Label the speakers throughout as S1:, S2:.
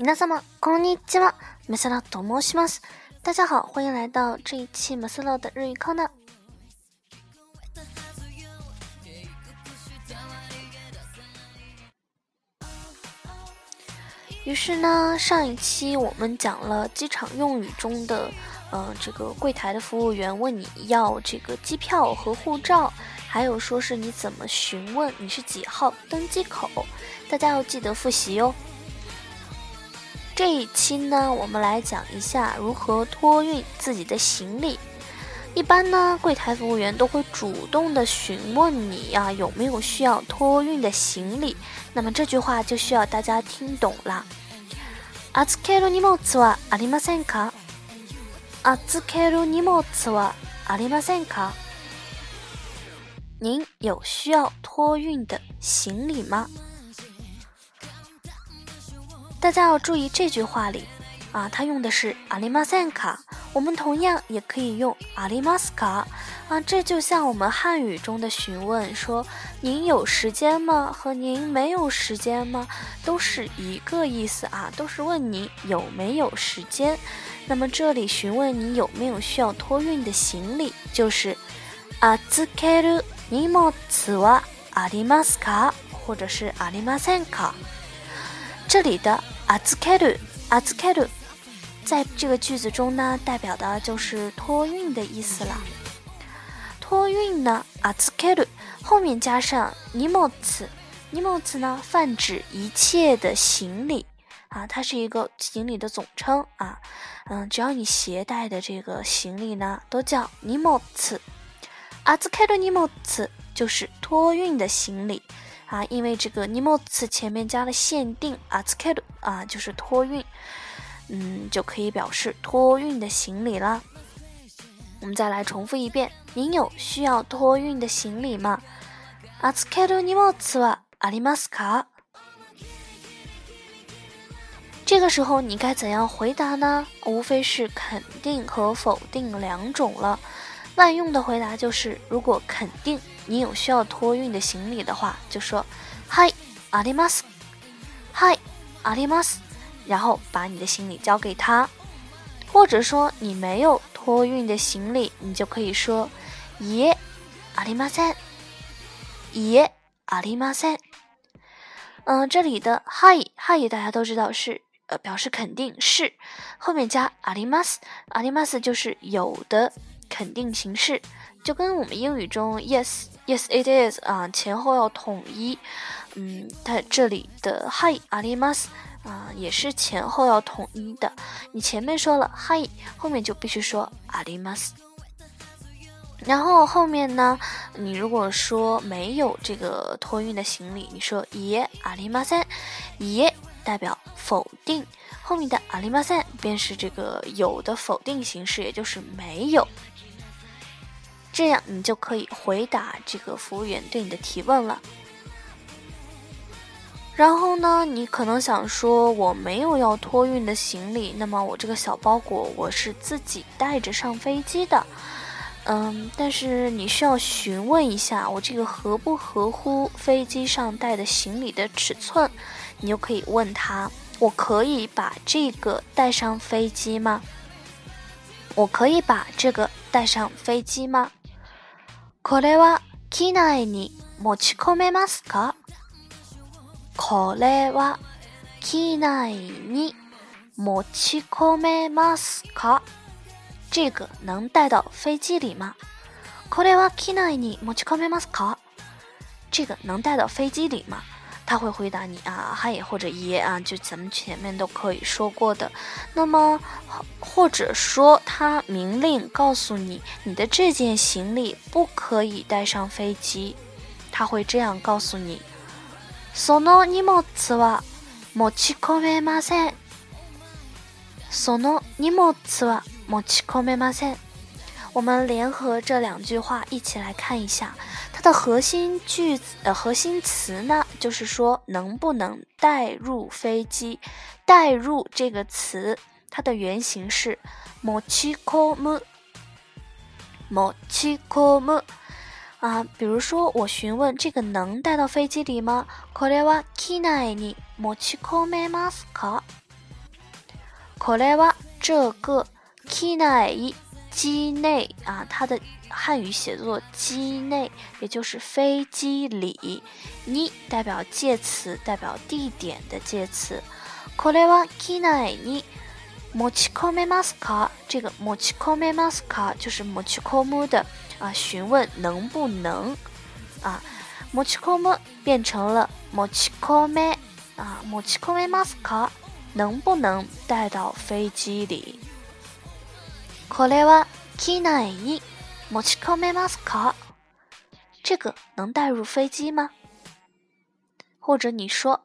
S1: 皆様こんにちは、マサラと申します。大家好，欢迎来到这一期马斯洛的日语课呢。于是呢，上一期我们讲了机场用语中的，呃，这个柜台的服务员问你要这个机票和护照，还有说是你怎么询问你是几号登机口，大家要记得复习哟。 这一期呢，我们来讲一下如何托运自己的行李。一般呢，柜台服务员都会主动的询问你呀有没有需要托运的行李。那么这句话就需要大家听懂了。預ける荷物はありませんか？預ける荷物はありませんか？您有需要托运的行李吗？ 大家要注意这句话里啊，它用的是ありませんか。我们同样也可以用阿里马斯卡啊，这就像我们汉语中的询问，说您有时间吗？和您没有时间吗？都是一个意思啊，都是问你有没有时间。那么这里询问你有没有需要托运的行李，就是あずける荷物はありますか？或者是ありませんか？这里的 あずける、あずける。在这个句子中呢，代表的就是托运的意思了。托运呢，あつける后面加上荷物，荷物呢泛指一切的行李啊，它是一个行李的总称啊。嗯，只要你携带的这个行李呢，都叫荷物。あつける荷物就是托运的行李 啊，因为这个荷物前面加了限定あつける啊，就是托运。嗯，就可以表示托运的行李啦。我们再来重复一遍：您有需要托运的行李吗？預ける荷物はありますか？这个时候你该怎样回答呢？无非是肯定和否定两种了。 万用的回答就是：如果肯定你有需要托运的行李的话，就说はいあります。はいあります。然后把你的行李交给他，或者说你没有托运的行李，你就可以说耶阿里马塞耶阿里马塞。嗯，这里的嗨嗨大家都知道是呃表示肯定是，后面加阿里马斯阿里马斯就是有的 肯定形式，就跟我们英语中 yes yes it is 啊前后要统一。嗯，它这里的嗨阿里马斯。啊，也是前后要统一的。你前面说了嗨，后面就必须说あります。然后后面呢，你如果说没有这个托运的行李，你说也ありません，也代表否定，后面的ありません便是这个有的否定形式，也就是没有。 这样你就可以回答这个服务员对你的提问了。然后呢，你可能想说我没有要托运的行李，那么我这个小包裹我是自己带着上飞机的，嗯，但是你需要询问一下我这个合不合乎飞机上带的行李的尺寸，你就可以问他，我可以把这个带上飞机吗？我可以把这个带上飞机吗？これは機内に持ち込めますか？これは機内に持ち込めますか？这个能带到飞机里吗？これは機内に持ち込めますか？这个能带到飞机里吗？他会回答你啊，嗨或者耶啊，就咱们前面都可以说过的。那么或者说他明令告诉你，你的这件行李不可以带上飞机，他会这样告诉你。その荷物は持ち込めません。その荷物は持ち込めません。 我们联合这两句话一起来看一下，它的核心句子的核心词呢，就是说能不能带入飞机。带入这个词，它的原型是持ち込む。持ち込む。啊，比如说我询问这个能带到飞机里吗？これは機内に持ち込めますか？ これは这个機内 机内啊，它的汉语写作机内，也就是飞机里。你代表介词，代表地点的介词。これは機内に持ち込めますか？这个持ち込めますか就是持ち込む的啊，询问能不能啊。持ち込む变成了持ち込め啊，持ち込めますか？能不能带到飞机里？ これは機内に持ち込めますか？这个能带入飞机吗？或者你说，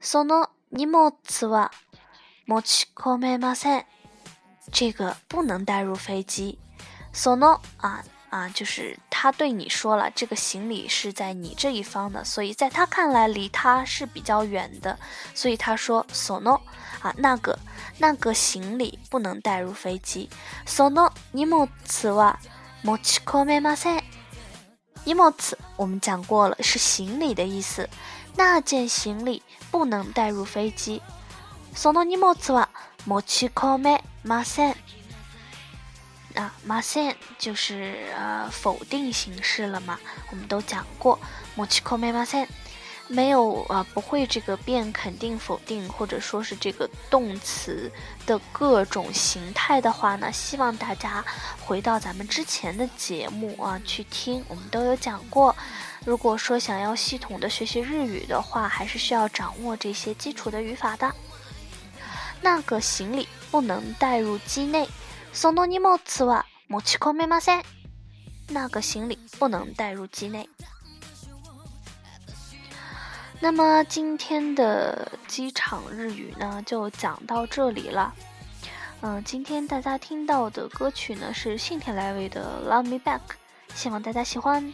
S1: その荷物は持ち込めません。这个不能带入飞机。その啊 啊，就是他对你说了，这个行李是在你这一方的，所以在他看来离他是比较远的，所以他说その啊那个。那个行李不能带入飞机。その荷物は持ち込めません。荷物我们讲过了，是行李的意思。那件行李不能带入飞机。その荷物は持ち込めません。 啊，ません就是呃否定形式了嘛，我们都讲过。持ち込めません。没有啊，不会这个变肯定、否定，或者说是这个动词的各种形态的话呢，希望大家回到咱们之前的节目啊去听，我们都有讲过。如果说想要系统的学习日语的话，还是需要掌握这些基础的语法的。那个行李不能带入机内。 その荷物は持ち込めません。那个行李不能带入机内。那么今天的机场日语呢，就讲到这里了。嗯，今天大家听到的歌曲呢是信田来未的《Love Me Back》，希望大家喜欢。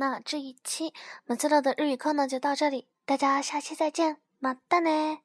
S1: 那这一期马自乐的日语课呢就到这里，大家下期再见，马达呢。